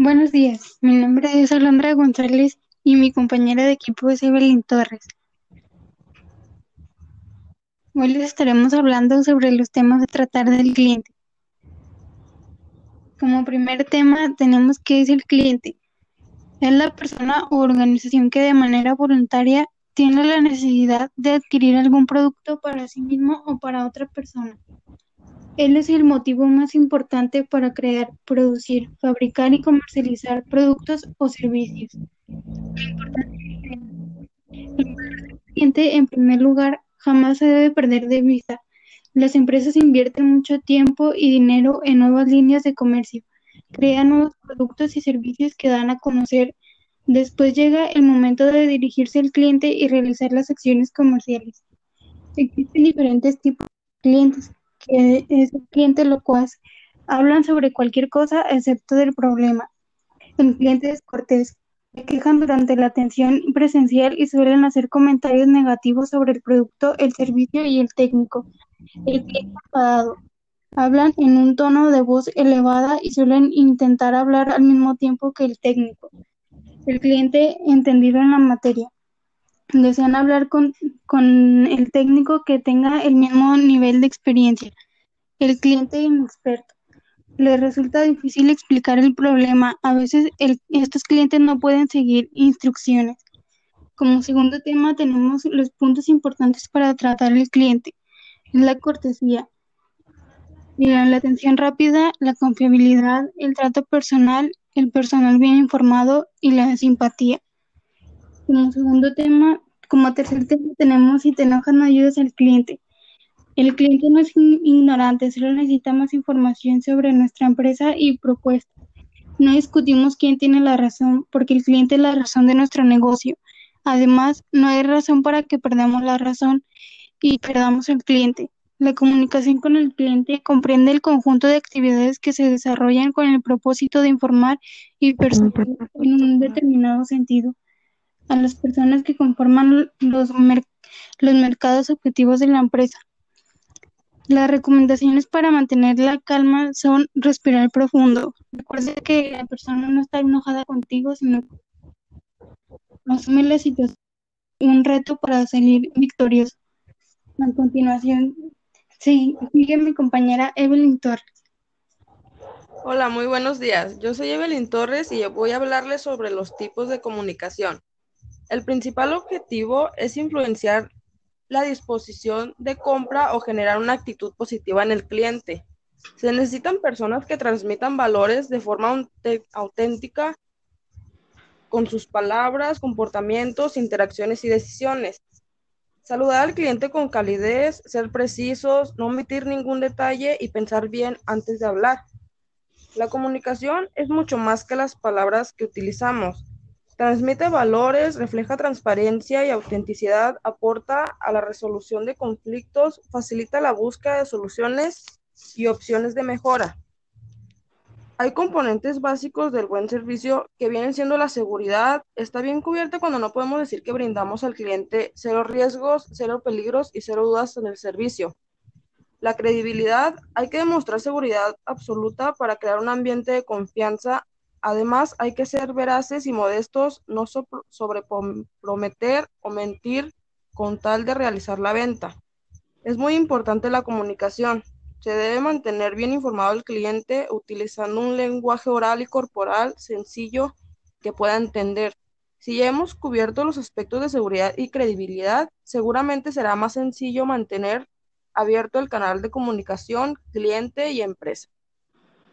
Buenos días, mi nombre es Alondra González y mi compañera de equipo es Evelyn Torres. Hoy les estaremos hablando sobre los temas de tratar del cliente. Como primer tema tenemos qué es el cliente. Es la persona o organización que de manera voluntaria tiene la necesidad de adquirir algún producto para sí mismo o para otra persona. Él es el motivo más importante para crear, producir, fabricar y comercializar productos o servicios. El cliente, en primer lugar, jamás se debe perder de vista. Las empresas invierten mucho tiempo y dinero en nuevas líneas de comercio, crean nuevos productos y servicios que dan a conocer. Después llega el momento de dirigirse al cliente y realizar las acciones comerciales. Existen diferentes tipos de clientes que es el cliente locuaz. Hablan sobre cualquier cosa excepto del problema. El cliente es cortés. Se quejan durante la atención presencial y suelen hacer comentarios negativos sobre el producto, el servicio y el técnico. El cliente enfadado. Hablan en un tono de voz elevada y suelen intentar hablar al mismo tiempo que el técnico. El cliente entendido en la materia desean hablar con, con, el técnico que tenga el mismo nivel de experiencia. El cliente inexperto. Le resulta difícil explicar el problema. A veces estos clientes no pueden seguir instrucciones. Como segundo tema tenemos los puntos importantes para tratar al cliente. La cortesía. La atención rápida, la confiabilidad, el trato personal, el personal bien informado y la simpatía. Como segundo tema, como tercer tema tenemos si te enojas no ayudas al cliente. El cliente no es ignorante, solo necesita más información sobre nuestra empresa y propuesta. No discutimos quién tiene la razón, porque el cliente es la razón de nuestro negocio. Además, no hay razón para que perdamos la razón y perdamos el cliente. La comunicación con el cliente comprende el conjunto de actividades que se desarrollan con el propósito de informar y persuadir en un determinado sentido a las personas que conforman los, los mercados objetivos de la empresa. Las recomendaciones para mantener la calma son respirar profundo. Recuerda que la persona no está enojada contigo, sino asume la situación un reto para salir victorioso. A continuación, sí, sigue mi compañera Evelyn Torres. Hola, muy buenos días. Yo soy Evelyn Torres y voy a hablarles sobre los tipos de comunicación. El principal objetivo es influenciar la disposición de compra o generar una actitud positiva en el cliente. Se necesitan personas que transmitan valores de forma auténtica con sus palabras, comportamientos, interacciones y decisiones. Saludar al cliente con calidez, ser precisos, no omitir ningún detalle y pensar bien antes de hablar. La comunicación es mucho más que las palabras que utilizamos. Transmite valores, refleja transparencia y autenticidad, aporta a la resolución de conflictos, facilita la búsqueda de soluciones y opciones de mejora. Hay componentes básicos del buen servicio que vienen siendo la seguridad. Está bien cubierta cuando no podemos decir que brindamos al cliente cero riesgos, cero peligros y cero dudas en el servicio. La credibilidad, hay que demostrar seguridad absoluta para crear un ambiente de confianza Además, hay que ser veraces y modestos, no sobreprometer o mentir con tal de realizar la venta. Es muy importante la comunicación. Se debe mantener bien informado el cliente utilizando un lenguaje oral y corporal sencillo que pueda entender. Si ya hemos cubierto los aspectos de seguridad y credibilidad, seguramente será más sencillo mantener abierto el canal de comunicación cliente y empresa.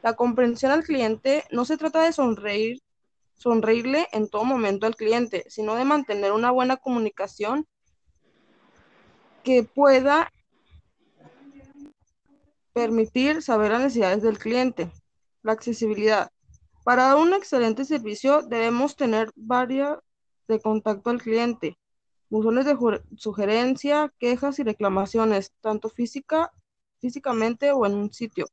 La comprensión al cliente no se trata de sonreír, sonreírle en todo momento al cliente, sino de mantener una buena comunicación que pueda permitir saber las necesidades del cliente. La accesibilidad. Para un excelente servicio debemos tener varias de contacto al cliente, buzones de sugerencia, quejas y reclamaciones, tanto física, físicamente o en un sitio.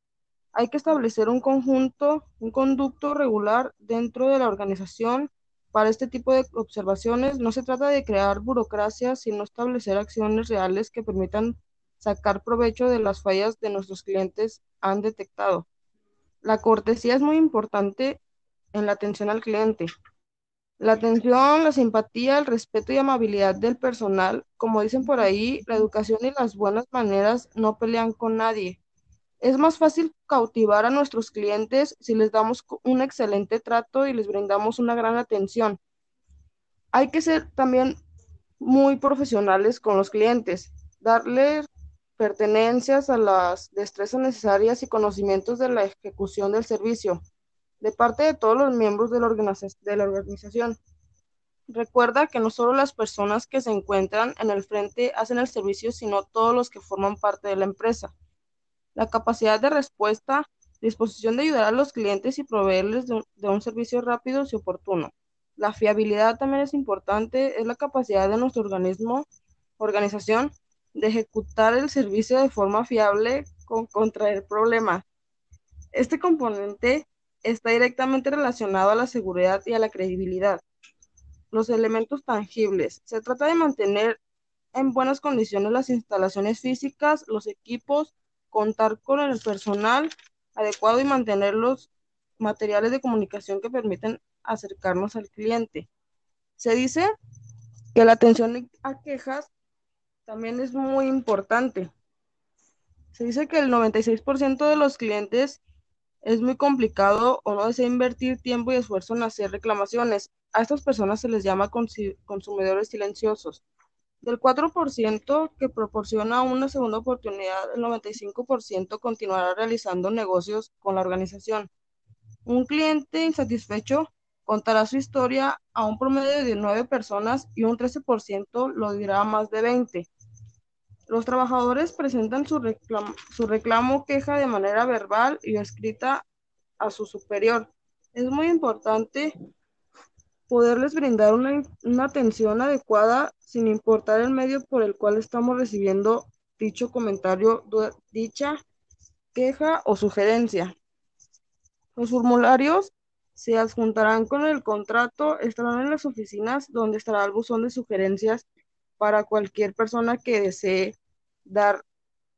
Hay que establecer un conjunto, un conducto regular dentro de la organización para este tipo de observaciones. No se trata de crear burocracia, sino establecer acciones reales que permitan sacar provecho de las fallas de nuestros clientes han detectado. La cortesía es muy importante en la atención al cliente. La atención, la simpatía, el respeto y amabilidad del personal, como dicen por ahí, la educación y las buenas maneras no pelean con nadie. Es más fácil cautivar a nuestros clientes si les damos un excelente trato y les brindamos una gran atención. Hay que ser también muy profesionales con los clientes, darles pertenencias a las destrezas necesarias y conocimientos de la ejecución del servicio de parte de todos los miembros de la, de la organización. Recuerda que no solo las personas que se encuentran en el frente hacen el servicio, sino todos los que forman parte de la empresa la capacidad de respuesta, disposición de ayudar a los clientes y proveerles de un, servicio rápido y oportuno. La fiabilidad también es importante, es la capacidad de nuestro organismo, organización, de ejecutar el servicio de forma fiable con contraer problemas. Este componente está directamente relacionado a la seguridad y a la credibilidad. Los elementos tangibles. Se trata de mantener en buenas condiciones las instalaciones físicas, los equipos, contar con el personal adecuado y mantener los materiales de comunicación que permiten acercarnos al cliente. Se dice que la atención a quejas también es muy importante. Se dice que el 96% de los clientes es muy complicado o no desea invertir tiempo y esfuerzo en hacer reclamaciones. A estas personas se les llama consumidores silenciosos. Del 4% que proporciona una segunda oportunidad, el 95% continuará realizando negocios con la organización. Un cliente insatisfecho contará su historia a un promedio de 9 personas y un 13% lo dirá a más de 20. Los trabajadores presentan su reclamo, su reclamo queja de manera verbal y escrita a su superior. Es muy importante poderles brindar una, atención adecuada sin importar el medio por el cual estamos recibiendo dicho comentario, dicha queja o sugerencia. Los formularios se adjuntarán con el contrato, estarán en las oficinas donde estará el buzón de sugerencias para cualquier persona que desee dar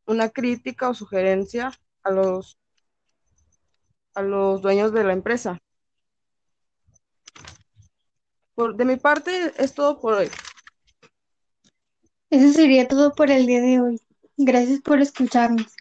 una crítica o sugerencia a los, a los dueños de la empresa de mi parte es todo por hoy. Eso sería todo por el día de hoy. Gracias por escucharnos.